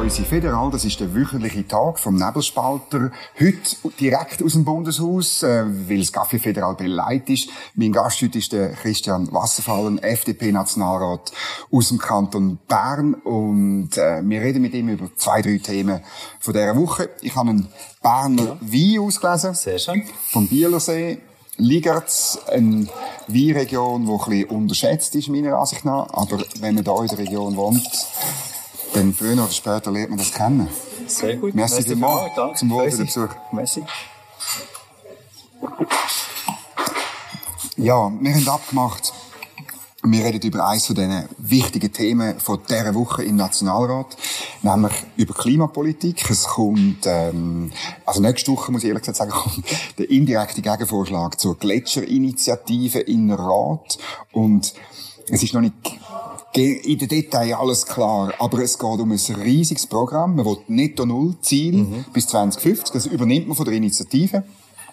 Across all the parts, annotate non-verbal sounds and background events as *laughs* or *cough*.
Häusi Federal. Das ist der wöchentliche Tag vom Nebelspalter. Heute direkt aus dem Bundeshaus, äh, weil das Café Federal beleidigt ist. Mein Gast heute ist der Christian Wasserfallen, FDP-Nationalrat aus dem Kanton Bern. Und äh, wir reden mit ihm über zwei, drei Themen von dieser Woche. Ich habe einen Berner Wein ausgelesen. Sehr schön. Vom Bielersee. Ligertz, eine Weinregion, die ein bisschen unterschätzt ist, meiner Ansicht nach. Aber wenn man hier in der Region wohnt, dann früher oder später lernt man das kennen. Sehr gut. Merci, Merci vielmals. Danke. Zum Wohl für den. Besuch. Merci. Ja, wir haben abgemacht, wir reden über eines von diesen wichtigen Themen von dieser Woche im Nationalrat, nämlich über Klimapolitik. Es kommt, ähm, also nächste Woche, muss ich ehrlich gesagt sagen, *laughs* kommt der indirekte Gegenvorschlag zur Gletscherinitiative in Rat. Und es ist noch nicht in den Details alles klar, aber es geht um ein riesiges Programm. Man will Netto-Null-Ziel bis 2050, das übernimmt man von der Initiative.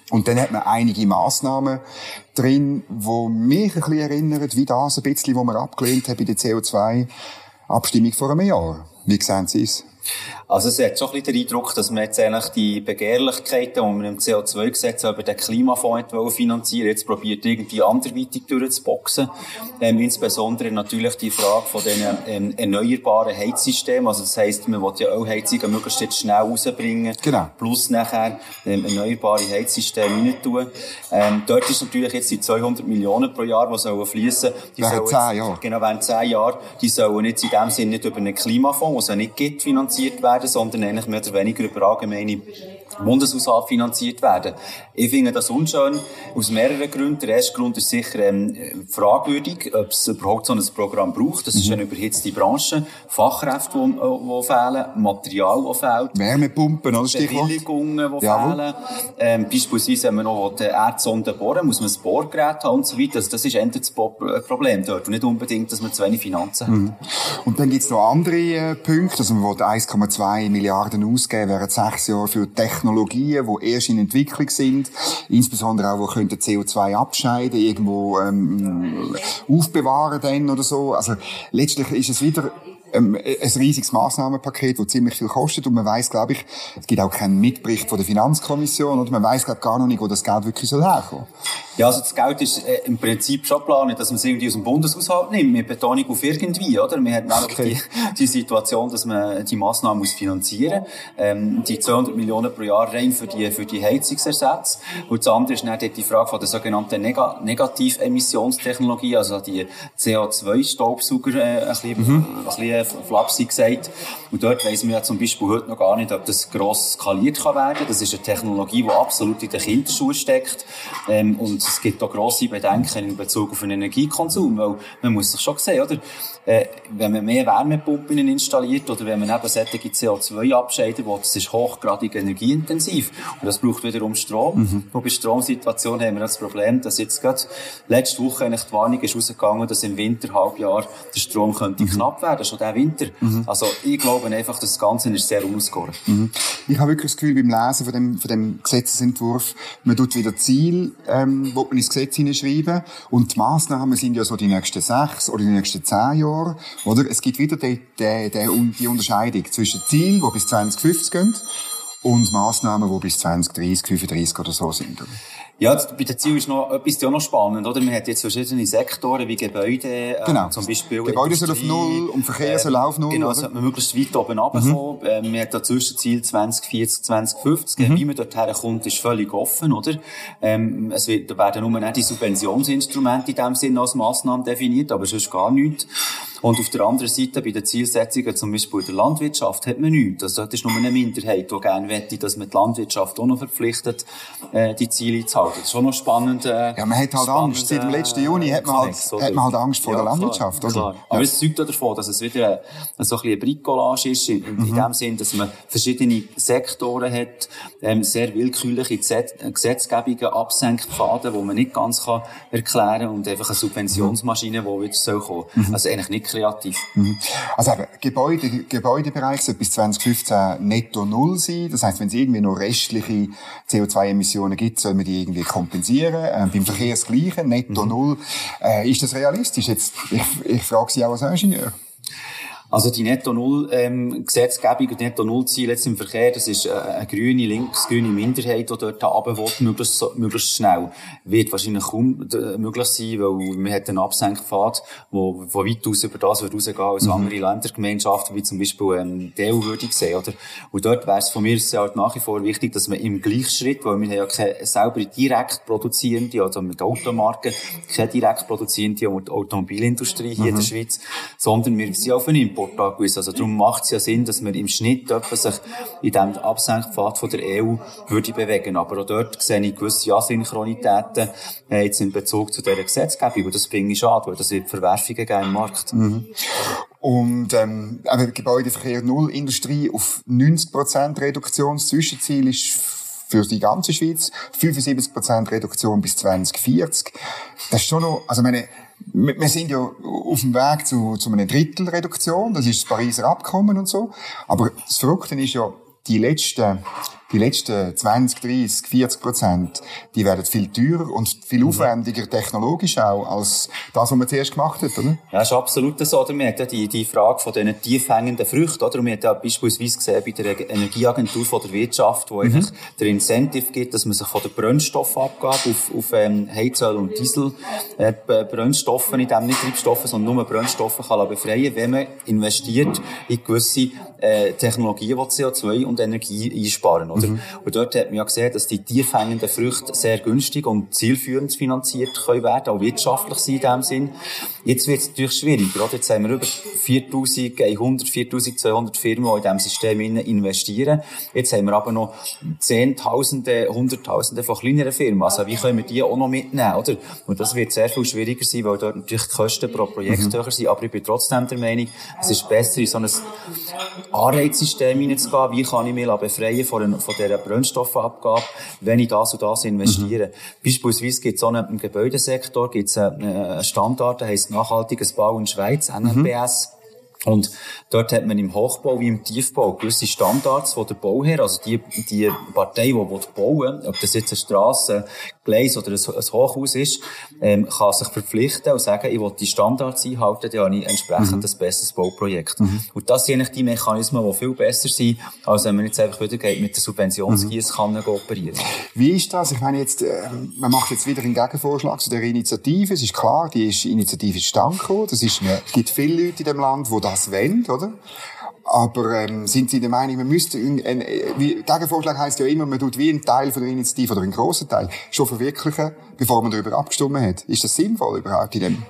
Und dann hat man einige Massnahmen drin, die mich ein bisschen erinnern, wie das ein bisschen, was wir abgelehnt haben bei der CO2-Abstimmung vor einem Jahr. Wie sehen Sie es? Also es hat schon ein bisschen den Eindruck, dass man jetzt eigentlich die Begehrlichkeiten, die man im CO2-Gesetz über den Klimafonds finanzieren, jetzt probiert irgendwie anderweitig durchzuboxen. Ähm, insbesondere natürlich die Frage von den ähm, erneuerbaren Heizsystemen. Also das heisst, man will ja auch Heizungen möglichst jetzt schnell rausbringen. Genau. Plus nachher ähm, erneuerbare Heizsysteme rein tun. Ähm, dort ist natürlich jetzt die 200 Millionen pro Jahr, die sollen fließen. Die Während sollen zehn jetzt- Jahren. Genau, während zehn Jahren, die sollen jetzt in dem Sinne nicht über einen Klimafonds, den es ja nicht gibt, finanziert werden, sondern eigentlich mehr oder weniger über allgemeine Bundeshaushalt finanziert werden. Ich finde das unschön, aus mehreren Gründen. Der erste Grund ist sicher ähm, fragwürdig, ob es überhaupt so ein Programm braucht. Das ist eine überhitzte Branche, Fachkräfte, die, die fehlen, Material, das fehlt. Wärmepumpen, oder Stichwort? Bewilligungen, die Jawohl. fehlen. Ähm, beispielsweise, wenn man noch die Erdsonde bohren muss man ein Bohrgerät haben und so weiter. Also das ist eher das äh, Problem dort. Und nicht unbedingt, dass man zu wenig Finanzen Mhm. hat. Und dann gibt's noch andere äh, Punkte. Also man will 1,2 Milliarden ausgeben während sechs Jahren für Technologien, die erst in Entwicklung sind. Insbesondere auch, die könnten CO2 abscheiden, irgendwo ähm, aufbewahren dann oder so. Also letztlich ist es wieder ähm, ein riesiges Massnahmenpaket, das ziemlich viel kostet. Und man weiß, glaube ich, es gibt auch keinen Mitbericht von der Finanzkommission. Und man weiß, glaube gar noch nicht, wo das Geld wirklich soll herkommen. Ja, also das Geld ist äh, im Prinzip schon geplant, dass man es irgendwie aus dem Bundeshaushalt nimmt, mit Betonung auf irgendwie, oder? Wir haben nämlich Okay. die, die Situation, dass man die Massnahmen muss finanzieren ähm, die 200 Millionen pro Jahr rein für die, für die Heizungsersätze. Und das andere ist dann die Frage von der sogenannten Neg Negativemissionstechnologie, also die CO2-Staubsauger, äh, ein bisschen, ein bisschen flapsig gesagt. Und dort weiss man ja zum Beispiel heute noch gar nicht, ob das gross skaliert kann werden. Das ist eine Technologie, die absolut in den Kinderschuhen steckt. Ähm, und es gibt auch grosse Bedenken in Bezug auf den Energiekonsum, weil man muss sich schon sehen, oder? Äh, wenn man mehr Wärmepumpen installiert oder wenn man eben solche CO2 abscheiden will, das ist hochgradig energieintensiv. Und das braucht wiederum Strom. Und bei Stromsituation haben wir das Problem, dass jetzt gerade letzte Woche eigentlich die Warnung ist rausgegangen, dass im Winterhalbjahr der Strom könnte knapp werden, schon der Winter. Also ich glaube einfach, dass das Ganze ist sehr unausgegoren. Ich habe wirklich das Gefühl, beim Lesen von dem, von dem Gesetzesentwurf, man tut wieder Ziel, ähm, wo man ins Gesetz hineinschreiben. Und die Massnahmen sind ja so die nächsten sechs oder die nächsten zehn Jahre, oder? Es gibt wieder die, die, die, die Unterscheidung zwischen Zielen, die bis 2050 gehen, und Massnahmen, die bis 2030, 35 oder so sind. oder? Ja, bei den Zielen ist noch etwas ja noch spannend, oder? Man hat jetzt verschiedene Sektoren wie Gebäude, äh, Genau. zum Beispiel Gebäude soll auf Null und Verkehr ähm, soll auf Null, Genau? Mhm. sollte man möglichst weit oben runterkommen. Ähm, man hat da Zwischenziel 2040, 2050. Mhm. Wie man dort herkommt, ist völlig offen, oder? Ähm, es wird, da werden nur nicht die Subventionsinstrumente in dem Sinne als Massnahmen definiert, aber sonst gar nichts. Und auf der anderen Seite, bei den Zielsetzungen, zum Beispiel in der Landwirtschaft, hat man nichts. Also dort ist nur eine Minderheit, die gerne wette, dass man die Landwirtschaft auch noch verpflichtet, äh, die Ziele zu halten. Das ist schon noch spannend. Äh, Ja, man hat halt Angst. Seit dem äh, letzten Juni hat man halt, hat man halt Angst vor Ja, der klar, Landwirtschaft, oder? klar. Aber es zeugt auch davon, dass es wieder ein, so ein bisschen ein Bricolage ist, in, Mhm. in dem Sinn, dass man verschiedene Sektoren hat, ähm, sehr willkürliche Gesetz Gesetzgebungen, Absenkpfade, die man nicht ganz kann erklären kann und einfach eine Subventionsmaschine, die wieder soll kommen. Mhm. Also eigentlich nicht kreativ. Also eben, Gebäude, Gebäudebereich soll bis 2015 netto null sein. Das heißt, wenn es irgendwie noch restliche CO2-Emissionen gibt, soll man die irgendwie kompensieren. Ähm, beim Verkehr das Gleiche, netto null. Äh, ist das realistisch? Jetzt, ich, ich frage Sie auch als Ingenieur. Also die Netto-Null-Gesetzgebung ähm, und Netto-Null-Ziel jetzt im Verkehr, das ist äh, eine grüne, links-grüne Minderheit, die dort runter will, möglichst, möglichst schnell. Wird wahrscheinlich kaum möglich sein, weil man hat einen Absenkpfad, wo, wo weit aus über das wird rausgehen als mhm. andere Ländergemeinschaften, wie zum Beispiel ähm, die EU würde ich sehen, oder? Und dort wäre es von mir halt nach wie vor wichtig, dass man im Gleichschritt, weil wir haben ja keine selber direkt produzierende, also mit Automarken, keine direkt produzierende Automobilindustrie hier mhm. in der mhm. Schweiz, sondern wir sind auf einen Import angewiesen. Also darum macht es ja Sinn, dass man im Schnitt sich in diesem Absenkpfad von der EU würde bewegen. Aber auch dort sehe ich gewisse Asynchronitäten äh, jetzt in Bezug zu dieser Gesetzgebung. Und das finde ich schade, weil das wird Verwerfungen geben im Markt. Mhm. Und ähm, Gebäudeverkehr Null Industrie auf 90% Reduktion. Das Zwischenziel ist für die ganze Schweiz 75% Reduktion bis 2040. Das ist schon noch, also meine, wir sind ja auf dem Weg zu, zu einer Drittelreduktion, das ist das Pariser Abkommen und so. Aber das Verrückte ist ja, die letzten die letzten 20, 30, 40 Prozent, die werden viel teurer und viel mhm. aufwendiger technologisch auch als das, was man zuerst gemacht hat, oder? Ja, ist absolut so. Oder? Wir haben ja die, die Frage von diesen tiefhängenden Früchten, oder? Und wir haben ja beispielsweise gesehen bei der Energieagentur von der Wirtschaft, wo mhm. eigentlich der Incentive gibt, dass man sich von der Brennstoffabgabe auf, auf ähm, Heizöl und Diesel äh, Brennstoffe, nicht eben nicht Treibstoffe, sondern nur Brennstoffe kann befreien, wenn man investiert in gewisse äh, Technologien, die CO2 und Energie einsparen oder? Mhm. Und dort hat man ja gesehen, dass die tiefhängenden Früchte sehr günstig und zielführend finanziert können werden, auch wirtschaftlich sein in dem Sinn. Jetzt wird es natürlich schwieriger, oder? Jetzt haben wir über 4100, 4200 Firmen, die in diesem System investieren. Jetzt haben wir aber noch Zehntausende, Hunderttausende von kleineren Firmen. Also wie können wir die auch noch mitnehmen, oder? Und das wird sehr viel schwieriger sein, weil dort natürlich die Kosten pro Projekt mhm. höher sind. Aber ich bin trotzdem der Meinung, es ist besser, in so ein Anreizsystem hineinzugehen. Wie kann ich mich befreien von, von dieser Brennstoffabgabe, wenn ich das und das investiere. Mhm. Beispielsweise gibt es auch im Gebäudesektor gibt's einen Standard, der heisst nachhaltiges Bau in Schweiz, NMBS. Mhm. Und dort hat man im Hochbau wie im Tiefbau gewisse Standards, wo der Bauherr, also die, die Partei, die bauen ob das jetzt eine Straße, Gleis oder ein, ein Hochhaus ist, ähm, kann sich verpflichten und sagen, ich will die Standards einhalten, dann habe ich entsprechend mhm. ein besseres Bauprojekt. Mhm. Und das sind eigentlich die Mechanismen, die viel besser sind, als wenn man jetzt einfach wieder geht, mit der Subventionsgießkanne mhm. operieren. Wie ist das? Ich meine jetzt, äh, man macht jetzt wieder einen Gegenvorschlag zu der Initiative. Es ist klar, die ist, Initiative ist stand gekommen. Es gibt viele Leute in dem Land, die das wollen, oder? Aber ähm, sind Sie der Meinung, man müsste, ein, ein, wie, Gegenvorschlag heisst ja immer, man tut wie einen Teil von der Initiative oder einen grossen Teil schon verwirklichen, bevor man darüber abgestimmt hat. Ist das sinnvoll überhaupt in dem?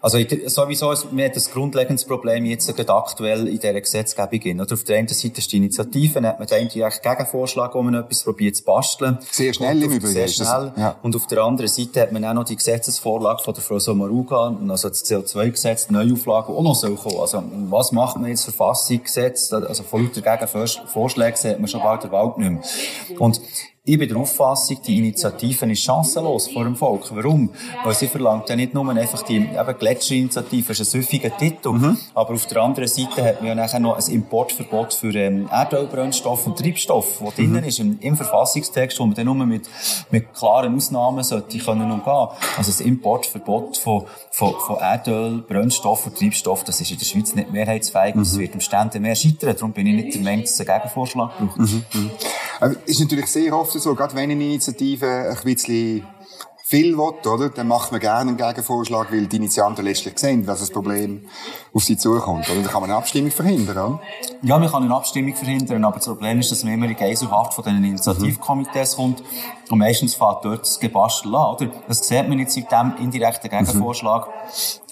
Also sowieso, wir haben das grundlegendes Problem jetzt gerade aktuell in dieser Gesetzgebung. Oder auf der einen Seite ist die Initiative, dann hat man den direkten Gegenvorschlag, wo man etwas probiert zu basteln. Sehr schnell im Übrigen. Sehr schnell. Ja. Und auf der anderen Seite hat man auch noch die Gesetzesvorlage von der Frau Sommaruga, also das CO2-Gesetz, die Neuauflage, die auch noch soll kommen. Also was macht man jetzt Verfassungsgesetz? Also von lauter Gegenvorschlägen sieht man schon bald der Wald nicht mehr. Und ich bin der Auffassung, die Initiative ist chancenlos vor dem Volk. Warum? Weil sie verlangt ja nicht nur einfach die eben Gletscherinitiative, das ist ein süffiger Titel, mhm. aber auf der anderen Seite hat man ja nachher noch ein Importverbot für ähm, Erdölbrennstoff und Treibstoff, das mhm. drinnen ist im, im, Verfassungstext, wo man dann nur mit, mit klaren Ausnahmen sollte können umgehen. Also das Importverbot von, von, von Erdöl, Brennstoff und Treibstoff, das ist in der Schweiz nicht mehrheitsfähig, mhm. das wird im Stände mehr scheitern. Darum bin ich nicht der Meinung, dass es einen Gegenvorschlag braucht. Mhm. mhm. Ist natürlich sehr oft so, gerade wenn eine Initiative ein bisschen viel will, oder? Dann macht man gerne einen Gegenvorschlag, weil die Initianten letztlich sehen, dass das Problem auf sie zukommt, oder? Dann kann man eine Abstimmung verhindern, oder? Ja, man kann eine Abstimmung verhindern, aber das Problem ist, dass man immer in Geiselhaft von diesen Initiativkomitees kommt und meistens fährt dort das Gebastel an, oder? Das sieht man jetzt seit dem indirekten Gegenvorschlag. Mhm.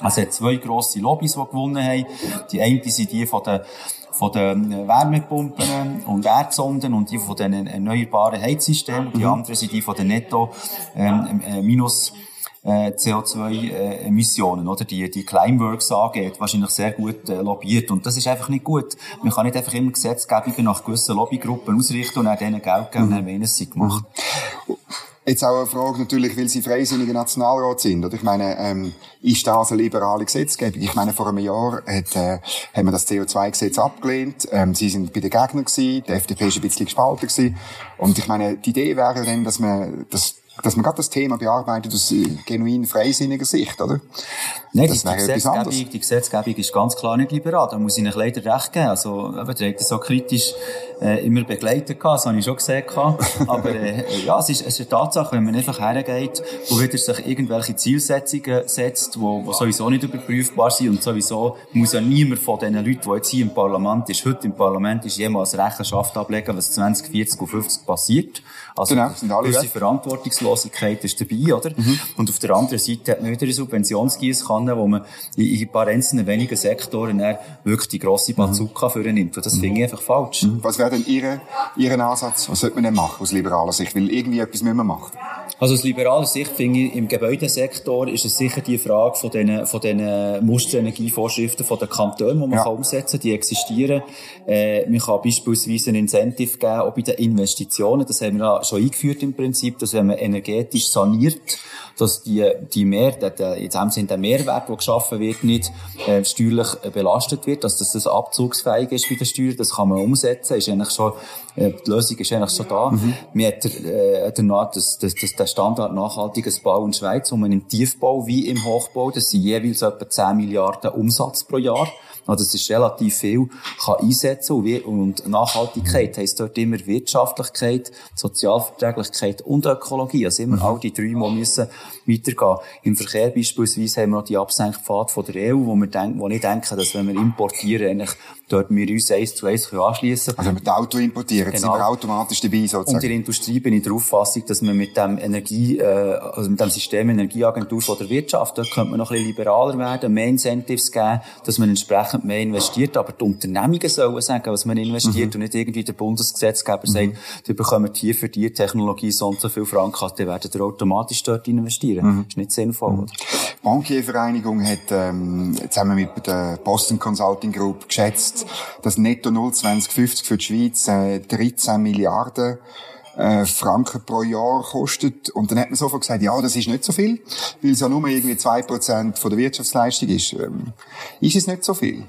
Also, es hat zwei grosse Lobbys, die gewonnen haben. Die eine sind die von den von den Wärmepumpen und Erdsonden und die von den erneuerbaren Heizsystemen. Die mhm. anderen sind die von den Netto ähm, äh, minus äh, CO2-Emissionen, oder? Die, die Climeworks angeht, wahrscheinlich sehr gut äh, lobbyiert. Und das ist einfach nicht gut. Man kann nicht einfach immer Gesetzgebungen nach gewissen Lobbygruppen ausrichten und dann denen Geld geben mhm. dann meinen sie gemacht. Jetzt auch eine Frage natürlich, weil Sie freisinniger Nationalrat sind. Oder ich meine, ähm, ist das eine liberale Gesetzgebung? Ich meine, vor einem Jahr hat, äh, haben wir das CO2-Gesetz abgelehnt. Ähm, Sie sind bei den Gegnern gewesen. Die FDP ist ein bisschen gespalten gewesen. Und ich meine, die Idee wäre dann, dass man, dass dass man gerade das Thema bearbeitet aus äh, genuin freisinniger Sicht, oder? Nein, das die, die, Gesetzgebung, die Gesetzgebung ist ganz klar nicht liberal. Da muss ich Ihnen leider recht geben. Also, eben, der hat das so kritisch äh, immer begleitet gehabt, das habe ich schon gesehen gehabt. Aber äh, ja, es ist, es ist eine Tatsache, wenn man einfach hergeht und wieder sich irgendwelche Zielsetzungen setzt, wo, wo sowieso nicht überprüfbar sind und sowieso muss ja niemand von den Leuten, die jetzt hier im Parlament ist, heute im Parlament ist, jemals Rechenschaft ablegen, was 20, 40 und 50 passiert. Also, genau, sind alle gewisse Verantwortungslosigkeit ist dabei, oder? Mhm. Und auf der anderen Seite hat man wieder eine Subventionsgießkanne, wo man in ein paar einzelnen wenigen Sektoren wirklich die grosse Bazooka mhm. für nimmt. Und das mhm. finde ich einfach falsch. Mhm. Was wäre denn Ihr, Ihr Ansatz? Was sollte man denn machen aus liberaler Sicht? Weil irgendwie etwas müssen wir machen. Also aus liberaler Sicht finde ich, im Gebäudesektor ist es sicher die Frage von diesen, von diesen Musterenergievorschriften von den Kantonen, die man ja. kann umsetzen kann, die existieren. Äh, man kann beispielsweise ein Incentive geben, auch bei den Investitionen. Das haben wir ja schon eingeführt im Prinzip, dass wenn man energetisch saniert, dass die, die Mehr, der, der, in dem Sinne der Mehrwert, der geschaffen wird, nicht äh, steuerlich äh, belastet wird, dass das, das abzugsfähig ist bei der Steuer, das kann man umsetzen, ist eigentlich schon, äh, die Lösung ist eigentlich schon da. Mhm. Man hat äh, danach das, das, das, der Standard nachhaltiges Bau in der Schweiz, man im Tiefbau wie im Hochbau, das sind jeweils etwa 10 Milliarden Umsatz pro Jahr, also das ist relativ viel, kann einsetzen und Nachhaltigkeit heisst dort immer Wirtschaftlichkeit, Sozialverträglichkeit und Ökologie. Also immer mhm. all die drei, die müssen weitergehen. Im Verkehr beispielsweise haben wir noch die Absenkpfad von der EU, wo wir denken, wo ich denke, dass wenn wir importieren, eigentlich dort wir uns eins zu eins anschliessen können. Also wenn wir das Auto importieren, genau. sind wir automatisch dabei sozusagen. Und in der Industrie bin ich der Auffassung, dass man mit dem Energie, äh, also mit dem System Energieagentur von der Wirtschaft, dort könnte man noch ein bisschen liberaler werden, mehr Incentives geben, dass man entsprechend mehr investiert, aber die Unternehmungen sollen sagen, was man investiert mhm. und nicht irgendwie der Bundesgesetzgeber mhm. sagt, die bekommen hier für die Technologie so und so viel Franken, dann werden die automatisch dort investieren. Mhm. Das ist nicht sinnvoll. Mhm. Die Bankiervereinigung hat ähm, zusammen mit der Boston Consulting Group geschätzt, geschätzt, dass Netto 0 2050 für die Schweiz äh, 13 Milliarden äh, Franken pro Jahr kostet. Und dann hat man sofort gesagt, ja, das ist nicht so viel, weil es ja nur irgendwie 2% von der Wirtschaftsleistung ist. Ähm, ist es nicht so viel?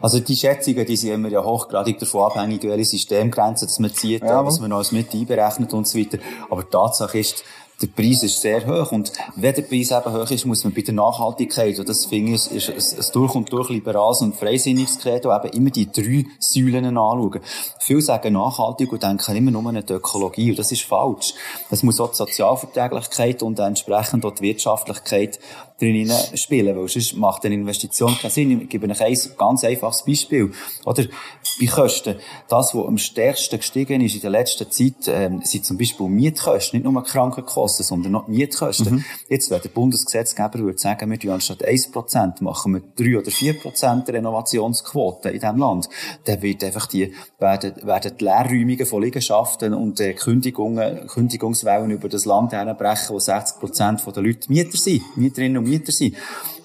Also die Schätzungen, die sind immer ja hochgradig davon abhängig, welche Systemgrenzen dass man zieht, ja, was man alles mit einberechnet und so weiter. Aber die Tatsache ist, der Preis ist sehr hoch. Und wenn der Preis eben hoch ist, muss man bei der Nachhaltigkeit, und das finde ich, ist ein, durch und durch liberales und freisinniges Credo, eben immer die drei Säulen anschauen. Viele sagen nachhaltig und denken immer nur an die Ökologie, und das ist falsch. Das muss auch die Sozialverträglichkeit und entsprechend auch die Wirtschaftlichkeit drin spielen, weil sonst macht eine Investition keinen Sinn. Ich gebe euch ein ganz einfaches Beispiel. Oder bei Kosten. Das, was am stärksten gestiegen ist in der letzten Zeit, ähm, sind zum Beispiel Mietkosten, nicht nur Krankenkosten, sondern noch Mietkosten. Mhm. Jetzt, wenn der Bundesgesetzgeber würde sagen, wir anstatt 1% machen wir 3 oder 4% Renovationsquote in diesem Land, dann wird einfach die, werden, werden die Leerräumungen von Liegenschaften und äh, Kündigungen, Kündigungswellen über das Land herbrechen, wo 60% der Leute Mieter sind, Mieterinnen und Mieter sind.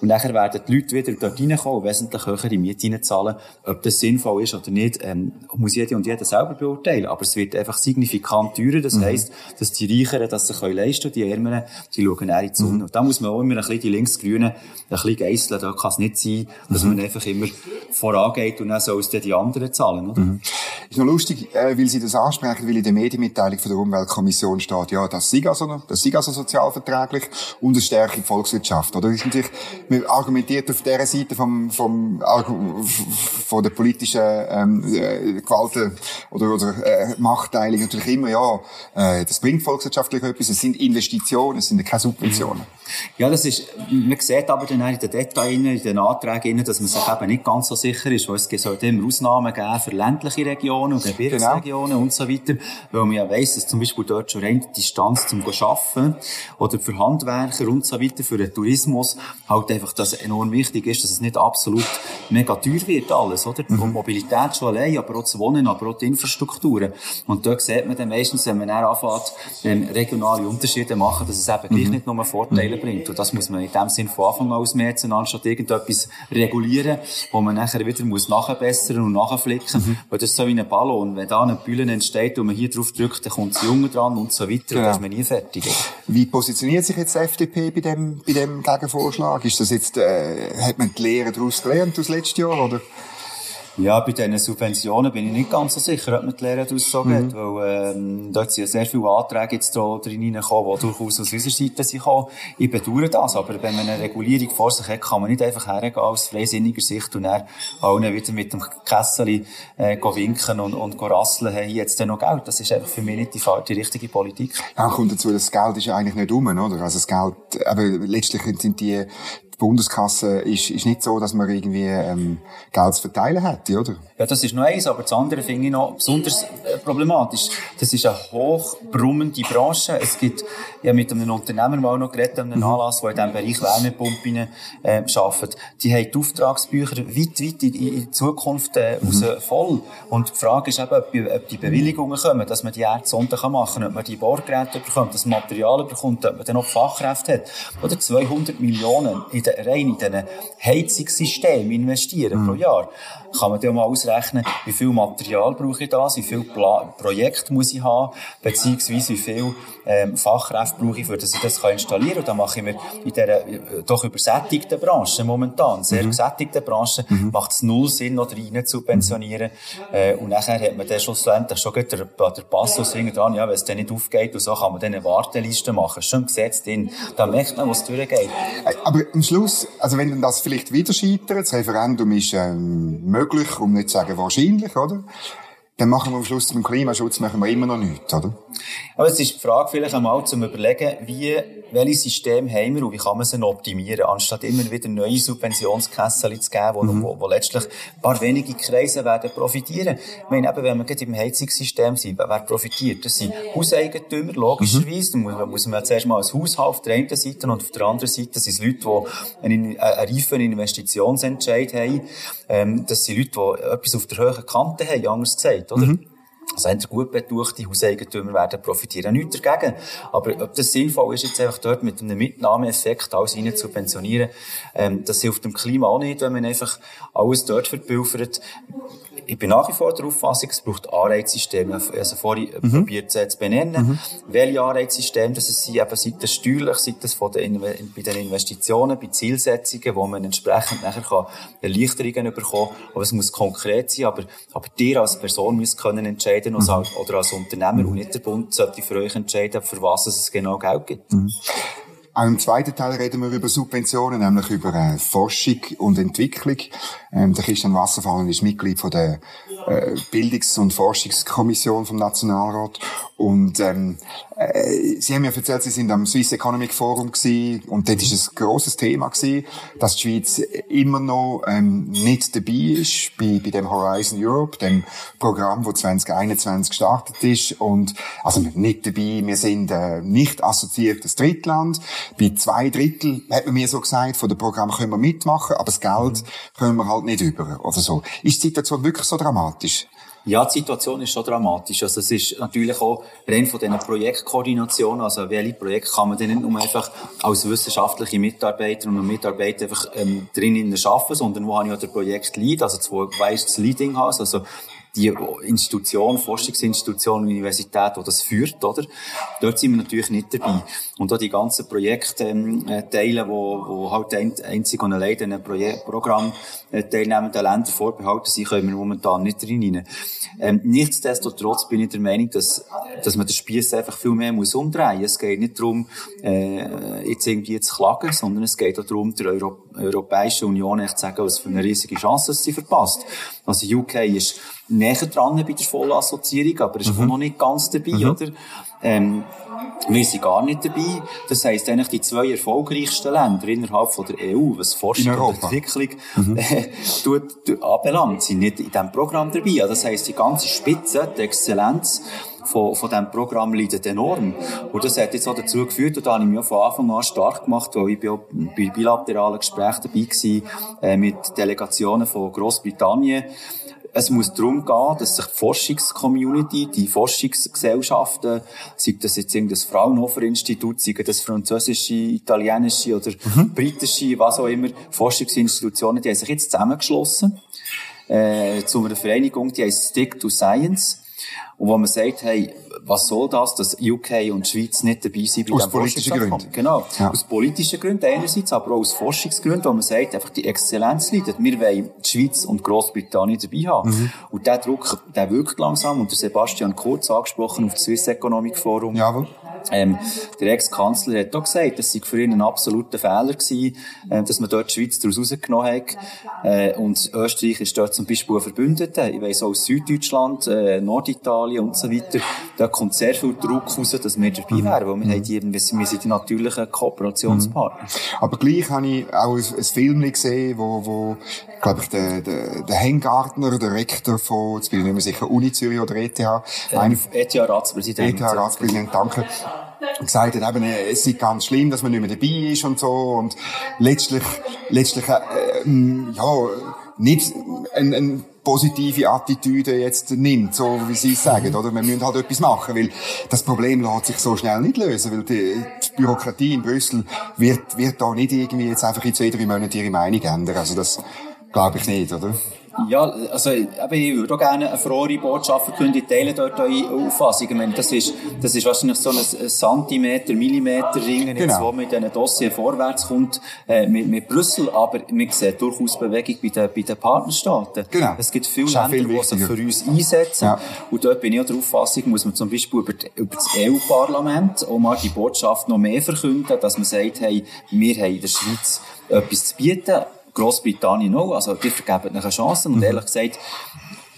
Und nachher werden die Leute wieder dort reinkommen und wesentlich höhere Miete reinzahlen. Ob das sinnvoll ist oder nicht, ähm, muss jeder und jeder selber beurteilen. Aber es wird einfach signifikant teurer. Das mhm. heisst, dass die Reicheren das sich leisten können, die Ärmeren, die schauen eher in die Sonne. Mhm. Und da muss man auch immer ein bisschen die Linksgrünen ein bisschen geisseln. Da kann es nicht sein, dass mhm. man einfach immer vorangeht und dann soll es dann die anderen zahlen, oder? Mhm. Ist noch lustig, äh, weil Sie das ansprechen, weil in der Medienmitteilung von der Umweltkommission steht, ja, das sei also, das sei also sozialverträglich und es stärke Volkswirtschaft, oder? Das ist natürlich, man argumentiert auf der Seite vom, vom, von der politischen ähm, äh, Gewalt oder, oder äh, Machtteilung natürlich immer, ja, äh, das bringt volkswirtschaftlich etwas, es sind Investitionen, es sind keine Subventionen. Ja, das ist, man sieht aber dann in den Details, in den Anträgen, dass man sich eben nicht ganz so sicher ist, weil es sollte immer Ausnahmen geben für ländliche Regionen und Gebirgsregionen genau. und so weiter, weil man ja weiss, dass zum Beispiel dort schon rein die Distanz zum Arbeiten oder für Handwerker und so weiter, für den Tourismus, halt einfach das enorm wichtig ist, dass es nicht absolut mega teuer wird alles, oder? Mhm. Mobilität schon allein, aber auch das Wohnen, aber auch die Infrastrukturen. Und dort sieht man dann meistens, wenn man dann anfängt, regionale Unterschiede machen, dass es eben mhm. gleich nicht nur Vorteile bringt. Und das muss man in dem Sinn von Anfang an ausmerzen, anstatt irgendetwas regulieren, wo man nachher wieder muss nachbessern und nachflicken. Mhm. Weil das ist so wie ein Ballon. Wenn da eine Bühne entsteht und man hier drauf drückt, dann kommt das Junge dran und so weiter. Genau. Und dann ist man nie fertig. Wie positioniert sich jetzt die FDP bei dem, bei dem Gegenvorschlag? Ist das jetzt, äh, hat man die Lehre daraus gelernt aus letztes Jahr, oder? Ja, bei diesen Subventionen bin ich nicht ganz so sicher, ob man die Lehre daraus so mhm. geht, weil ähm, dort sind ja sehr viele Anträge jetzt da drin reingekommen, die durchaus aus unserer Seite sind gekommen. Ich bedauere das, aber wenn man eine Regulierung vor sich hat, kann man nicht einfach hergehen aus freisinniger Sicht und dann allen wieder mit dem Kessel äh, winken und, und rasseln, hey, jetzt noch Geld. Das ist einfach für mich nicht die, die richtige Politik. Ja, kommt dazu, das Geld ist ja eigentlich nicht um, oder? Also das Geld, aber letztlich sind die die Bundskasse ist, ist nicht so, dass man irgendwie ähm, Geld zu verteilen hätte, oder? Ja, das ist noch eins, aber das andere finde ich noch besonders äh, problematisch. Das ist eine hochbrummende Branche. Es gibt, ja mit einem Unternehmer mal noch geredet, einem mhm. Anlass, der in diesem Bereich Wärmepumpen äh, arbeitet. Die haben die Auftragsbücher weit, weit in, in Zukunft äh, mhm. raus voll. Und die Frage ist eben, ob, ob die Bewilligungen kommen, dass man die Erdsonden machen kann, ob man die Bohrgeräte bekommt, das Material bekommt, ob man dann noch Fachkräfte hat. Oder 200 Millionen in den, rein in diesen Heizungssystem investieren mhm. pro Jahr kann man dann mal ausrechnen, wie viel Material brauche ich da, wie viel Pla Projekt muss ich haben, beziehungsweise wie viel ähm, Fachkräfte brauche ich, für dass ich das kann installieren kann. Und dann mache ich mir in dieser äh, doch übersättigten Branche momentan, sehr mhm. gesättigten Branche, mhm. macht es null Sinn, noch rein zu subventionieren. Mhm. Äh, und nachher hat man dann schlussendlich schon der, der Passus hinten dran, ja, wenn es dann nicht aufgeht und so, kann man dann eine Warteliste machen. Schon gesetzt in. Da merkt man, was durchgeht. Aber am Schluss, also wenn dann das vielleicht wieder scheitert, das Referendum ist ähm, möglich, um nicht zu sagen wahrscheinlich, oder? Dann machen wir am Schluss zum Klimaschutz machen wir immer noch nichts, oder? Aber es ist die Frage vielleicht einmal zum überlegen, wie, welche Systeme haben wir und wie kann man noch optimieren, anstatt immer wieder neue Subventionskessel zu geben, wo, mhm. wo, wo letztlich ein paar wenige Kreise werden profitieren. Ich meine, eben, wenn wir gerade im Heizungssystem sind, wer profitiert? Das sind Hauseigentümer, logischerweise. Mhm. Da muss, man zuerst mal ein Haus haben auf der einen Seite und auf der anderen Seite sind es Leute, die einen, einen reifen Investitionsentscheid haben. Ähm, das sind Leute, die etwas auf der hohen Kante haben, anders gesagt, oder? Mhm. Also entweder gut betuchte Hauseigentümer werden profitieren, nichts dagegen. Aber ob das sinnvoll ist, jetzt einfach dort mit einem Mitnahmeeffekt alles rein zu subventionieren, ähm, das hilft dem Klima auch nicht, wenn man einfach alles dort verpulvert ich bin nach wie vor der Auffassung, es braucht Anreizsysteme. Also vorhin mhm. probiert es zu benennen. Mhm. Welche Anreizsysteme das sind, eben sei das steuerlich, sei das von den, bei den Investitionen, bei Zielsetzungen, wo man entsprechend nachher kann Erleichterungen bekommen kann. Aber es muss konkret sein, aber, aber dir als Person müsst können entscheiden, mhm. oder als Unternehmer, mhm. und nicht der Bund sollte für euch entscheiden, für was es genau Geld gibt. Auch im zweiten Teil reden wir über Subventionen, nämlich über äh, Forschung und Entwicklung. Ähm, der Christian Wasserfallen ist Mitglied von der äh, Bildungs- und Forschungskommission vom Nationalrat. Und ähm, äh, Sie haben ja erzählt, Sie sind am Swiss Economic Forum gewesen, und dort ist ein grosses Thema gewesen, dass die Schweiz immer noch ähm, nicht dabei ist bei, bei dem Horizon Europe, dem Programm, das 2021 gestartet ist. Und also nicht dabei, wir sind äh, nicht assoziiertes Drittland. Bei zwei Drittel hat man mir so gesagt, von dem Programm können wir mitmachen, aber das Geld können wir halt nicht über oder so. Ist die Situation wirklich so dramatisch? Ja, die Situation ist schon dramatisch. Also es ist natürlich auch rein von diesen Projektkoordinationen, also welche Projekte kann man denn nicht nur einfach als wissenschaftliche Mitarbeiter und Mitarbeiter einfach ähm, drinnen arbeiten, sondern wo habe ich auch den Projektlead, also wo weiss das Leading has, also die Institution, Forschungsinstitution, Universität, die das führt, oder? Dort sind wir natürlich nicht dabei. Und auch die ganzen Projektteile, ähm, äh, Teile, wo, wo halt ein, einzig und allein ein Projekt, Programm äh, teilnehmenden Länder vorbehalten sind, können wir momentan nicht drin ähm, Nichtsdestotrotz bin ich der Meinung, dass, dass man den Spieß einfach viel mehr muss umdrehen. Es geht nicht darum, äh, jetzt irgendwie zu klagen, sondern es geht auch darum, der Euro Europäischen Union echt zu sagen, was für eine riesige Chance sie verpasst. Also UK ist näher dran bei der Vollassoziierung, aber ist mhm. noch nicht ganz dabei, mhm. oder? Ähm, wir sind gar nicht dabei. Das heisst, eigentlich die zwei erfolgreichsten Länder innerhalb von der EU, was Forschung und Entwicklung mhm. äh, tut, anbelangt, sind nicht in diesem Programm dabei. Also das heisst, die ganze Spitze, die Exzellenz, von, von diesem Programm leidet enorm. Und das hat jetzt auch dazu geführt, und da habe ich mich von Anfang an stark gemacht, weil ich auch bei bilateralen Gesprächen dabei war, äh, mit Delegationen von Großbritannien, es muss darum gehen, dass sich die Forschungscommunity, die Forschungsgesellschaften, sei das jetzt irgendein Fraunhofer-Institut, sei das französische, italienische oder mhm. britische, was auch immer, Forschungsinstitutionen, die haben sich jetzt zusammengeschlossen äh, zu einer Vereinigung, die heißt Stick to Science. Und wo man sagt, hey, was soll das, dass UK und Schweiz nicht dabei sind bei Aus politischen Gründen. Genau. Ja. Aus politischen Gründen einerseits, aber auch aus Forschungsgründen, wo man sagt, einfach die Exzellenz leidet. Wir wollen die Schweiz und Großbritannien dabei haben. Mhm. Und der Druck, der wirkt langsam. Und der Sebastian Kurz angesprochen auf dem Swiss Economic Forum. Jawohl. Ähm, der Ex-Kanzler hat auch gesagt, das sei für ihn ein absoluter Fehler gewesen, äh, dass man dort die Schweiz daraus rausgenommen hat. Äh, und Österreich ist dort zum Beispiel ein Verbündeter. Ich weiss auch aus Süddeutschland, äh, Norditalien und so weiter. Da kommt sehr viel Druck raus, dass wir dabei mhm. wären, weil wir, mhm. haben die, wir sind die natürlichen Kooperationspartner. Mhm. Aber gleich habe ich auch ein, ein Film gesehen, wo, wo glaube ich, der, der, der Hengartner, der Rektor von, jetzt bin ich nicht mehr sicher, Uni Zürich oder ETH. Ähm, ETH-Ratspräsident. ETH-Ratspräsident, danke gesagt hat, eben, es ist ganz schlimm, dass man nicht mehr dabei ist und so und letztlich, letztlich, äh, ja, nicht eine, eine positive Attitüde jetzt nimmt, so wie Sie es sagen, oder? Wir müssen halt etwas machen, weil das Problem lässt sich so schnell nicht lösen, weil die, die Bürokratie in Brüssel wird, wird da nicht irgendwie jetzt einfach in zwei, drei Monaten ihre Meinung ändern. Also das glaube ich nicht, oder? Ja, also, eben, ich würde auch gerne eine frohe Botschaft verkünden. Ich teile dort eure Auffassung. Ich meine, das ist, das ist wahrscheinlich so ein Zentimeter, Millimeter Ringen, genau. wo man in diesen Dossier vorwärts kommt, äh, mit, mit Brüssel. Aber wir sehen durchaus Bewegung bei den, bei den Partnerstaaten. Genau. Es gibt viele Länder, viel die sich für uns einsetzen. Ja. Und dort bin ich auch der Auffassung, muss man zum Beispiel über, die, über das EU-Parlament auch mal die Botschaft noch mehr verkünden, dass man sagt, hey, wir haben in der Schweiz etwas zu bieten Großbritannien auch. Also, die vergeben eine Chance. Und mhm. ehrlich gesagt,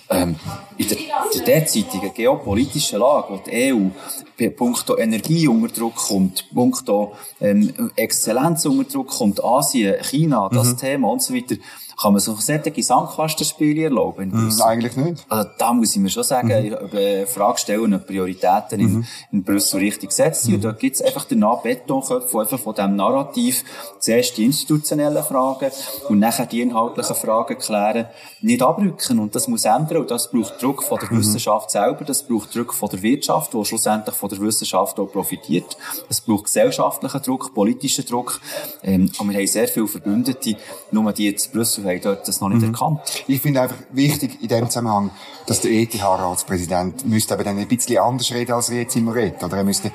ähm, in der, der derzeitigen geopolitischen Lage, wo die EU punkto Energie unter Druck kommt, punkto ähm, Exzellenz unter Druck kommt, Asien, China, das mhm. Thema und so weiter, kann man sich solche Sandkastenspiele erlauben? Mm, eigentlich nicht. Also da muss ich mir schon sagen, mhm. eine Frage stellen, ob Prioritäten in, mhm. in Brüssel richtig gesetzt sind. Mhm. Und da gibt es einfach danach Betonköpfe einfach von diesem Narrativ zuerst die institutionellen Fragen und nachher die inhaltlichen Fragen klären, nicht abrücken. Und das muss ändern. Und das braucht Druck von der mhm. Wissenschaft selber, das braucht Druck von der Wirtschaft, die schlussendlich von der Wissenschaft auch profitiert. Es braucht gesellschaftlichen Druck, politischen Druck. Ähm, und wir haben sehr viele Verbündete, nur die jetzt Brüssel haben dort das noch nicht mhm. erkannt. Ich finde einfach wichtig in dem Zusammenhang, dass der ETH-Ratspräsident müsste aber dann ein bisschen anders reden, als er jetzt immer redet. Oder er müsste,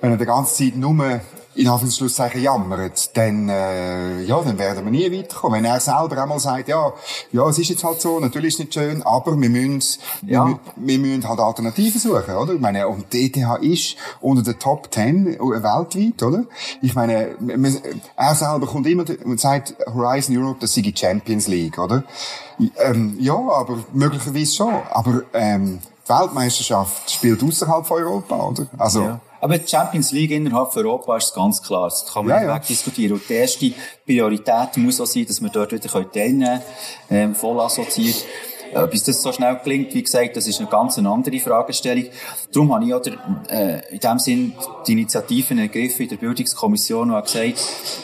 wenn er die ganze Zeit nur in Anführungszeichen jammert, dann, äh, ja, dann werden wir nie weiterkommen. Wenn er selber einmal sagt, ja, ja, es ist jetzt halt so, natürlich ist es nicht schön, aber wir müssen, ja. wir, wir müssen halt Alternativen suchen, oder? Ich meine, und die ETH ist unter den Top 10 äh, weltweit, oder? Ich meine, er selber kommt immer und sagt, Horizon Europe, das sei die Champions League, oder? Ähm, ja, aber möglicherweise schon. Aber, ähm, die Weltmeisterschaft spielt außerhalb von Europa, oder? Also, ja. Aber die Champions League innerhalb von Europa ist ganz klar. Das kann man ja, nicht ja. diskutieren. Und die erste Priorität muss auch sein, dass wir dort wieder teilnehmen können, ähm, voll assoziiert. Äh, bis das so schnell gelingt, wie gesagt, das ist eine ganz andere Fragestellung. Darum habe ich auch der, äh, in dem Sinn die Initiativen ergriffen in der Bildungskommission und habe gesagt,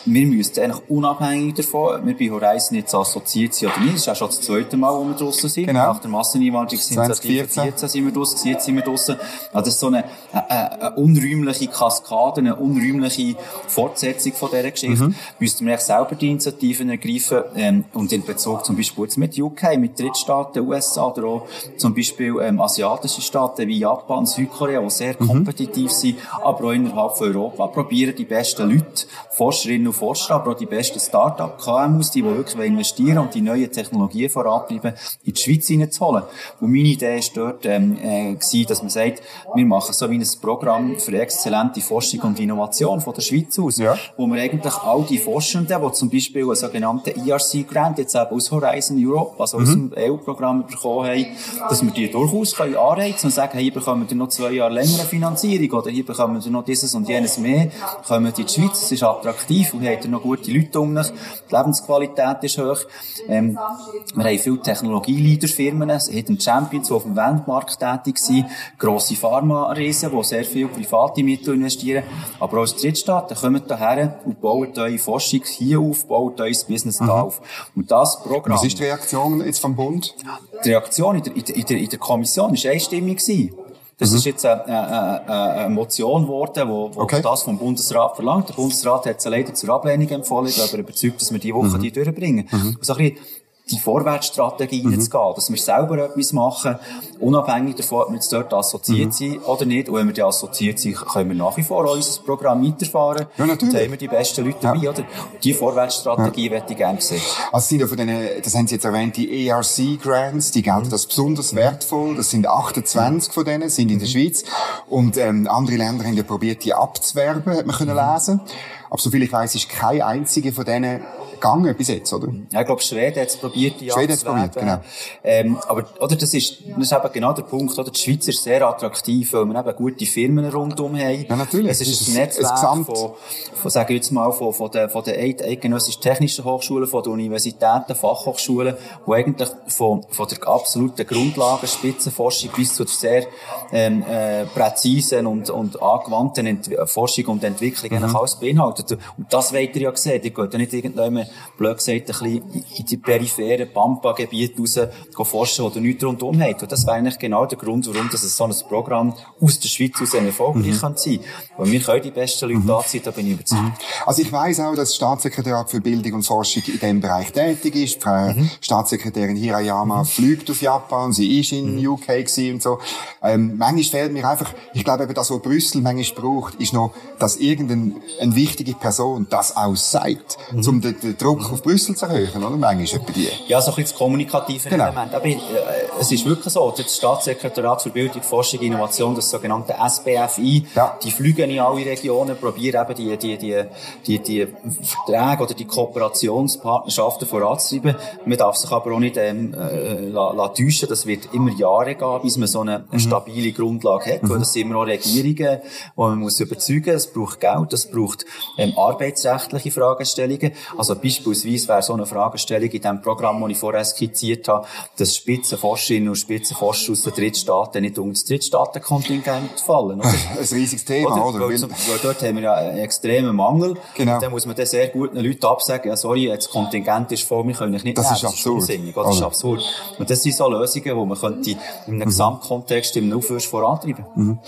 wir müssen eigentlich unabhängig davon, ob wir bei Horizon jetzt assoziiert sind oder nicht. Das ist auch schon das zweite Mal, wo wir draussen sind. Genau. Nach der Masseneinwanderungsinitiative 2014 sind wir draussen, jetzt sind wir draussen. Also das ist so eine, eine, eine unräumliche Kaskade, eine unräumliche Fortsetzung von dieser Geschichte. Mhm. Müssten wir selber die Initiativen ergreifen ähm, und in Bezug zum Beispiel jetzt mit UK, mit Drittstaaten, Staaten, USA oder auch zum Beispiel ähm, asiatische Staaten wie Japan, Südkorea, die sehr mhm. kompetitiv sind, aber auch innerhalb von Europa probieren die besten Leute, Forscherinnen und Forscher, aber auch die besten Start-up, KMUs, die, die wirklich investieren und die neuen Technologien vorantreiben, in die Schweiz hineinzuholen. Und meine Idee ist dort ähm, äh, gewesen, dass man sagt, wir machen so wie ein Programm für exzellente Forschung und Innovation von der Schweiz aus, ja. wo wir eigentlich all die Forschenden, die zum Beispiel einen sogenannten ERC-Grant jetzt eben aus Horizon Europe, also mhm. aus dem EU-Programm Programm bekommen haben, dass wir die durchaus können anreizen und sagen, hey, hier bekommen wir noch zwei Jahre längere Finanzierung oder hier bekommen wir noch dieses und jenes mehr, kommen in die Schweiz, es ist attraktiv und hier habt noch gute Leute um euch, die Lebensqualität ist hoch. Ähm, wir haben viele Technologie-Leader-Firmen, Hidden Champions, die auf dem Weltmarkt tätig sind, grosse Pharma-Riesen, die sehr viel private Mittel investieren, aber auch als Drittstaaten kommt daher und bauen eure Forschung hier auf, bauen euer Business mhm. da auf. Und das Programm... Was ist die Reaktion jetzt vom Bund? Die Reaktion in der, in der, in der Kommission war einstimmig. Gewesen. Das mhm. ist jetzt eine, eine, eine Motion geworden, wo, wo okay. das vom Bundesrat verlangt. Der Bundesrat hat sie leider zur Ablehnung empfohlen. Ich bin aber überzeugt, dass wir diese Woche mhm. die durchbringen. Mhm. Und so ein bisschen die Vorwärtsstrategie mhm. zu gehen, dass wir selber etwas machen, unabhängig davon, ob wir jetzt dort assoziiert mhm. sind oder nicht. Und wenn wir die assoziiert sind, können wir nach wie vor unser Programm weiterfahren. Ja, natürlich. Da haben wir die besten Leute dabei, ja. oder? Die Vorwärtsstrategie ja. möchte ich gerne sehen. Also sind ja von denen, das haben Sie jetzt erwähnt, die ERC-Grants, die gelten als besonders wertvoll. Das sind 28 von denen, sind in der mhm. Schweiz. Und ähm, andere Länder haben ja probiert, die abzuwerben, hat man können mhm. lesen. Aber soviel ich weiß, ist kein einziger von denen gegangen bis jetzt, oder? Ja, ich glaube, Schweden hat es probiert, die Schweden hat es probiert, genau. Ähm, aber, oder, das ist, das ist eben genau der Punkt, oder? Die Schweiz ist sehr attraktiv, weil wir eben gute Firmen rundum haben. Ja, natürlich. Es ist ein Netzwerk ein von, von, sagen wir jetzt mal, von, von den, von den eidgenössischen technischen Hochschulen, von den Universitäten, Fachhochschulen, die eigentlich von, von der absoluten Grundlage, Spitzenforschung bis zu der sehr, ähm, äh, präzisen und, und angewandten Ent Forschung und Entwicklung mhm. alles beinhaltet. Und das wollt ihr ja sehen. Ihr geht ja nicht irgendwann blöd gesagt, ein bisschen in die peripheren Pampa-Gebiete raus forschen, wo ihr nichts rundum habt. Und das wäre eigentlich genau der Grund, warum das so ein Programm aus der Schweiz aus erfolgreich mhm. kann sein. Weil wir können die besten Leute mhm. da sein, da bin ich überzeugt. Mhm. Also ich weiss auch, dass das Staatssekretariat für Bildung und Forschung in diesem Bereich tätig ist. Frau mhm. Staatssekretärin Hirayama mhm. fliegt auf Japan, sie ist in mhm. UK und so. Ähm, manchmal fehlt mir einfach, ich glaube eben, das, was Brüssel manchmal braucht, ist noch, dass irgendeine eine wichtige Person das auch sagt, mhm. um den, den Druck auf Brüssel zu erhöhen, oder? Manchmal bei dir. Ja, so ein bisschen das kommunikative genau. Element. Aber äh, es ist wirklich so, das Staatssekretariat für Bildung, Forschung, Innovation, das sogenannte SBFI, ja. die fliegen in alle Regionen, probieren eben die, die, die, die, die Verträge oder die Kooperationspartnerschaften voranzutreiben. Man darf sich aber auch nicht ähm, äh, la, la täuschen, das wird immer Jahre gehen, bis man so eine, mhm. stabile Grundlage hat. Mhm. Das sind immer auch Regierungen, die man muss überzeugen, es braucht Geld, es braucht ähm, arbeitsrechtliche Fragestellungen. Also beispielsweise wäre so eine Fragestellung in dem Programm, das ich vorher skizziert habe, dass Spitzenforscherinnen und Spitzenforscher aus den Drittstaaten nicht unter das Drittstaatenkontingent fallen. Oder? *laughs* Ein riesiges Thema, oder? oder? Weil, weil dort haben wir ja einen extremen Mangel. Genau. Und dann muss man dann sehr gut den Leuten absagen, ja, sorry, das Kontingent ist voll, wir können nicht Das nehmen. ist absurd. Das ist, das ist absurd. Und das sind so Lösungen, die man könnte in einem mhm. Gesamtkontext im Aufwärts vorantreiben. Mhm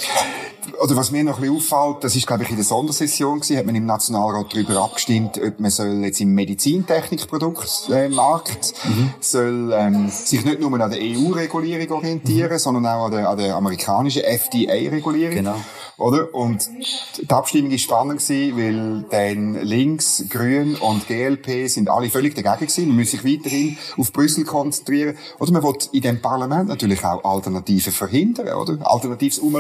oder was mir noch ein bisschen auffällt, das ist, glaube ich, in der Sondersession gewesen, hat man im Nationalrat darüber abgestimmt, ob man soll jetzt im Medizintechnikproduktmarkt mhm. soll ähm, sich nicht nur an der EU-Regulierung orientieren, mhm. sondern auch an der, an der amerikanischen FDA-Regulierung. Genau. Oder? Und die Abstimmung war spannend gewesen, weil dann links, Grün und GLP sind alle völlig dagegen gewesen. Man muss sich weiterhin auf Brüssel konzentrieren. Oder man will in dem Parlament natürlich auch Alternativen verhindern, oder? Alternatives umschauen.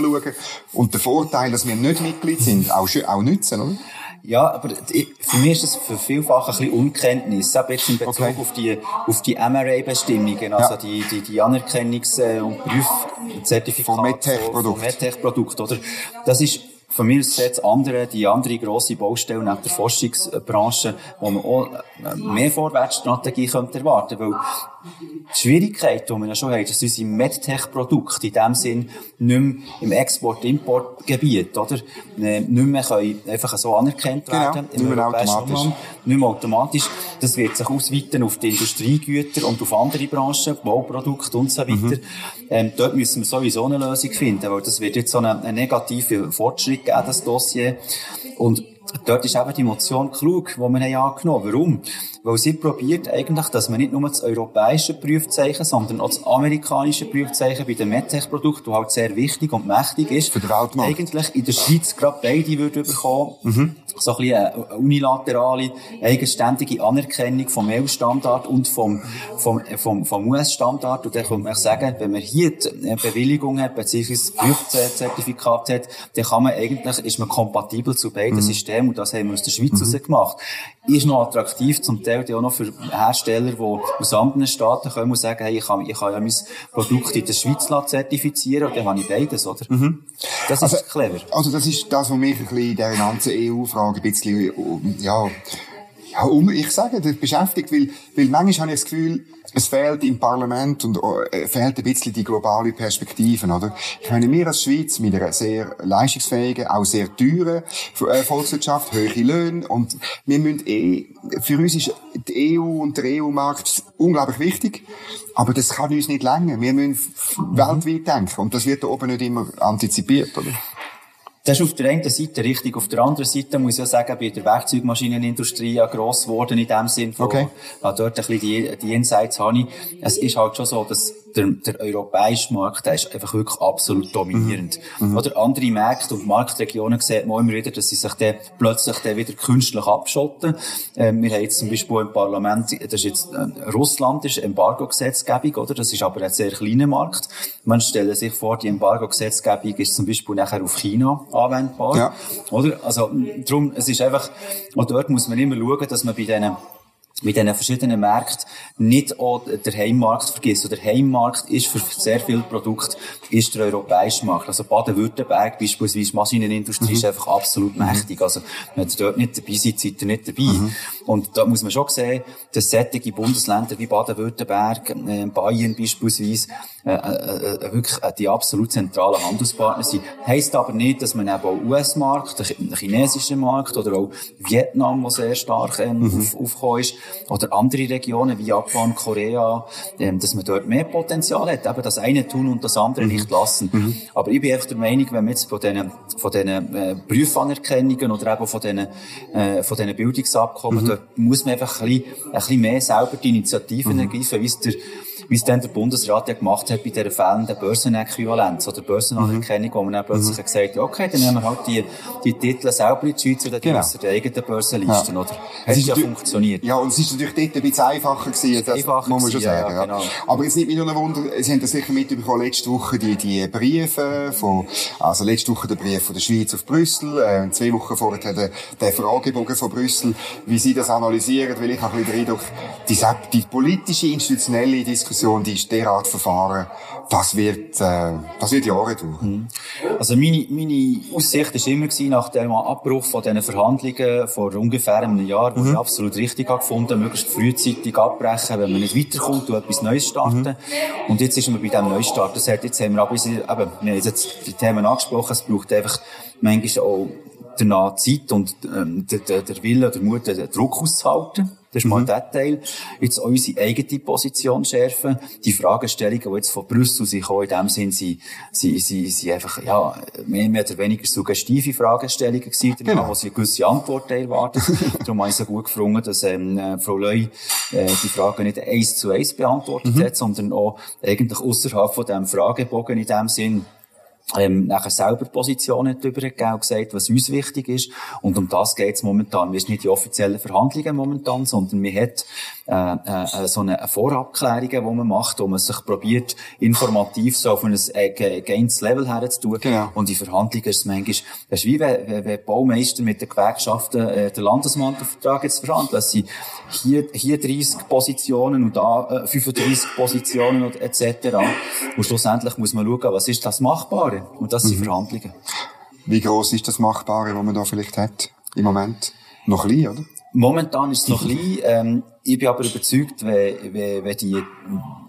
Und der Vorteil, dass wir nicht Mitglied sind, auch, auch nützen, oder? Ja, aber für mich ist das für vielfach ein bisschen Unkenntnis. Aber jetzt in Bezug okay. auf die, auf die MRA-Bestimmungen, also ja. die, die, die Anerkennungs- und Prüfzertifikate von MedTech-Produkten. MedTech-Produkt, oder? Das ist, von mir ist jetzt andere, die andere grosse Baustelle neben der Forschungsbranche, wo man auch mehr Vorwärtsstrategie könnte erwarten, weil die Schwierigkeit, die wir ja schon haben, dass unsere MedTech-Produkte in dem Sinn nicht mehr im Export-Import-Gebiet, oder? Äh, nicht mehr können einfach so anerkannt genau, werden. Nicht mehr automatisch. Nicht mehr automatisch. Das wird sich ausweiten auf die Industriegüter und auf andere Branchen, Bauprodukte und so weiter. Mhm. Ähm, dort müssen wir sowieso eine Lösung finden, weil das wird jetzt so einen, einen negativen Fortschritt geben, das Dossier. Und dort ist eben die Motion klug, die wir haben angenommen haben. Warum? Weil sie probiert eigentlich, dass man nicht nur das europäische Prüfzeichen, sondern auch das amerikanische Prüfzeichen bei den MedTech-Produkten, das halt sehr wichtig und mächtig ist, Für den Weltmarkt. eigentlich in der Schweiz gerade beide würde bekommen. Mhm. So ein bisschen eine unilaterale, eigenständige Anerkennung vom EU-Standard und vom, vom, vom, vom US-Standard. Und dann könnte man sagen, wenn man hier eine Bewilligung hat, beziehungsweise ein Prüfzertifikat hat, dann kann man eigentlich, ist man kompatibel zu beiden mhm. Systemen. Und das haben wir aus der Schweiz mhm. gemacht. Ist noch attraktiv zum Teil auch noch für Hersteller, die aus anderen Staaten kommen und sagen, hey, ich kann, ich kann ja mein Produkt in der Schweiz zertifizieren und dann habe ich beides, oder? Mhm. Das ist also, clever. Also das ist das, was mich ein bisschen in dieser ganzen EU-Frage ein bisschen, ja, ja, um, ich sage, das beschäftigt, weil, weil manchmal habe ich das Gefühl, es fehlt im Parlament und äh, fehlt ein bisschen die globale Perspektive, oder? Ich meine, wir als Schweiz mit einer sehr leistungsfähigen, auch sehr teuren äh, Volkswirtschaft, hohe Löhne und wir müssen eh, für uns ist die EU und der EU-Markt unglaublich wichtig, aber das kann uns nicht länger. Wir müssen mhm. weltweit denken und das wird da oben nicht immer antizipiert, oder? Das ist auf der einen Seite richtig. Auf der anderen Seite muss ich ja sagen, bei der Werkzeugmaschinenindustrie ja gross geworden in dem Sinn. Von, Okay. ja, dort ein bisschen die, die Insights habe ich. Es ist halt schon so, dass der, der europäische Markt, der ist einfach wirklich absolut dominierend. Oder andere Märkte und Marktregionen sieht man immer wieder, dass sie sich dann plötzlich dann wieder künstlich abschotten. Ähm, wir haben jetzt zum Beispiel im Parlament, das ist jetzt, äh, Russland ist Embargo-Gesetzgebung, oder? Das ist aber ein sehr kleiner Markt. Man stelle sich vor, die Embargo-Gesetzgebung ist zum Beispiel nachher auf China anwendbar. Ja. Oder? Also, darum, es ist einfach, auch dort muss man immer schauen, dass man bei diesen mit diesen verschiedenen Märkten nicht auch den Heimmarkt vergisst. Und der Heimmarkt ist für sehr viele Produkte ist der europäische Markt. Also Baden-Württemberg beispielsweise, Maschinenindustrie ist einfach absolut mächtig. Also wenn ihr dort nicht dabei seid, seid ihr nicht dabei. Und da muss man schon sehen, dass solche Bundesländer wie Baden-Württemberg, äh, Bayern beispielsweise, äh, äh, äh, wirklich äh, die absolut zentralen Handelspartner sind. Heisst aber nicht, dass man eben auch US-Markt, den chinesischen Markt oder auch Vietnam, wo sehr stark ähm, auf, aufgekommen ist, oder andere Regionen wie Japan, Korea, ähm, dass man dort mehr Potenzial hat. Eben das eine tun und das andere nicht lassen. Aber ich bin einfach der Meinung, wenn man jetzt von diesen, von diesen äh, Prüfanerkennungen oder eben von diesen, äh, von diesen Bildungsabkommen, da muss man einfach ein bisschen, ein bisschen mehr selber die Initiativen ergreifen, wie es der wie es dann der Bundesrat ja gemacht hat bei dieser fehlenden Börsenäquivalenz oder Börsenanerkennung, wo man dann plötzlich gesagt hat, okay, dann nehmen wir halt die, die Titel selber in die Schweiz oder die Genau. aus der eigenen Börsenlisten, Ja. oder? Es Hat ist ja funktioniert. Ja, und es ist natürlich dort ein bisschen einfacher gewesen, das Einfacher muss man schon sagen. ja, genau. Aber jetzt nicht nur ein Wunder, Sie haben das sicher mitbekommen, letzte Woche die, die Briefe von, also letzte Woche der Brief von der Schweiz auf Brüssel, äh, zwei Wochen vorher der, der Fragebogen von Brüssel, wie Sie das analysieren, weil ich habe ein bisschen den Eindruck, die, die politische, institutionelle Diskussion, die ist derart verfahren, das wird, äh, das wird Jahre dauern. Also meine, meine Aussicht war immer gewesen, nach dem Abbruch von diesen Verhandlungen vor ungefähr einem Jahr, wo ich absolut richtig habe gefunden, möglichst frühzeitig abbrechen, wenn man nicht weiterkommt und etwas Neues starten. Und jetzt sind wir bei diesem Neustart. Das heißt, jetzt haben wir aber, eben, wir haben jetzt die Themen angesprochen, es braucht einfach manchmal auch danach Zeit und ähm, der, der, der Wille, der Mut, den Druck auszuhalten. Das ist mal der Teil. Jetzt unsere eigene Position schärfen. Die Fragestellungen, die jetzt von Brüssel sind, gekommen, in dem Sinn, sie, sie, sie, sie einfach, ja, mehr, mehr oder weniger suggestive Fragestellungen gewesen, Genau. wo sie eine gewisse Antwort erwartet. *laughs* Darum habe ich so gut gefunden, dass, ähm, äh, Frau Leu, äh, die Frage nicht eins zu eins beantwortet hat, sondern auch eigentlich außerhalb von diesem Fragebogen in dem Sinn, ähm, nachher selber Positionen darüber gegeben und gesagt, was uns wichtig ist. Und um das geht es momentan. Wir sind nicht die offiziellen Verhandlungen momentan, sondern wir hat äh, äh, so eine Vorabklärungen, die man macht, wo man sich probiert, informativ so auf ein äh, ge- geintes Level herzutun. Genau. Und in Verhandlungen ist es manchmal, das ist wie wenn, wenn, die Baumeister mit den Gewerkschaften äh, den Landesmantelvertrag jetzt verhandeln. Das sind hier, hier 30 Positionen und da äh, 35 Positionen und etc. Und schlussendlich muss man schauen, was ist das Machbare? Und das sind Verhandlungen. Wie groß ist das Machbare, was man da vielleicht hat im Moment? Noch klein, oder? Momentan ist es noch klein. *laughs* Ähm, ich bin aber überzeugt, wenn, wenn, wenn die,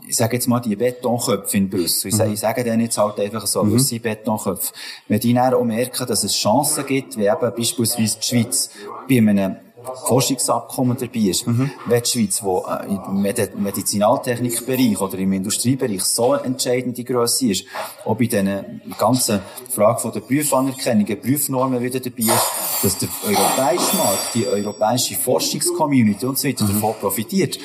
ich sage jetzt mal, die Betonköpfe in Brüssel, ich, sage, ich sage denen jetzt halt einfach so, mhm. sind Betonköpfe, wenn die dann auch merken, dass es Chancen gibt, wie eben beispielsweise die Schweiz bei einem Forschungsabkommen dabei ist, wenn die Schweiz, wo äh, im Medi- Medizinaltechnikbereich oder im Industriebereich so eine entscheidende Grösse ist, auch bei diesen ganzen Frage von der Prüfanerkennung, Prüfnormen wieder dabei ist, dass der europäische Markt, die europäische Forschungscommunity und so weiter davon profitiert.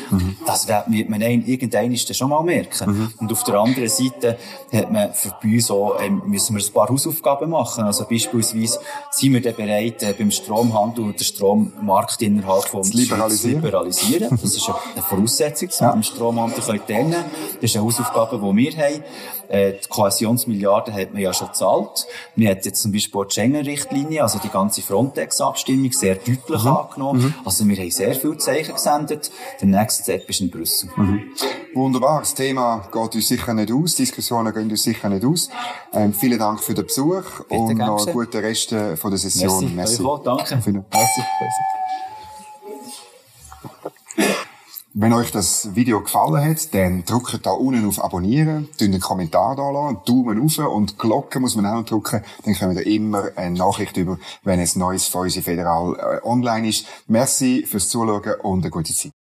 Das wird man ein- irgendwann ist dann schon mal merken. Und auf der anderen Seite hat man für uns auch, ähm, müssen wir ein paar Hausaufgaben machen. Also beispielsweise sind wir dann bereit, äh, beim Stromhandel und den Strommarkt innerhalb von Zu liberalisieren. liberalisieren. Das ist eine Voraussetzung, dass wir im Stromhandel können teilnehmen können. Das ist eine Hausaufgabe, die wir haben. Äh, Die Kohäsionsmilliarden hat man ja schon gezahlt. Wir haben jetzt zum Beispiel die Schengen-Richtlinie, also die ganze Frontex-Abstimmung, sehr deutlich angenommen. Also wir haben sehr viele Zeichen gesendet. Der nächste Step ist in Brüssel. Wunderbar. Das Thema geht uns sicher nicht aus. Diskussionen gehen uns sicher nicht aus. Ähm, vielen Dank für den Besuch und gern noch einen guten Rest äh, von der Session. Merci. Auch, danke. Vielen- Merci. Wenn euch das Video gefallen hat, dann drückt da unten auf Abonnieren, tun einen Kommentar da lassen, Daumen rauf und Glocke muss man auch noch drücken. Dann kommen wir immer eine Nachricht über, wenn es Neues von uns Federal äh, online ist. Merci fürs Zuschauen und eine gute Zeit.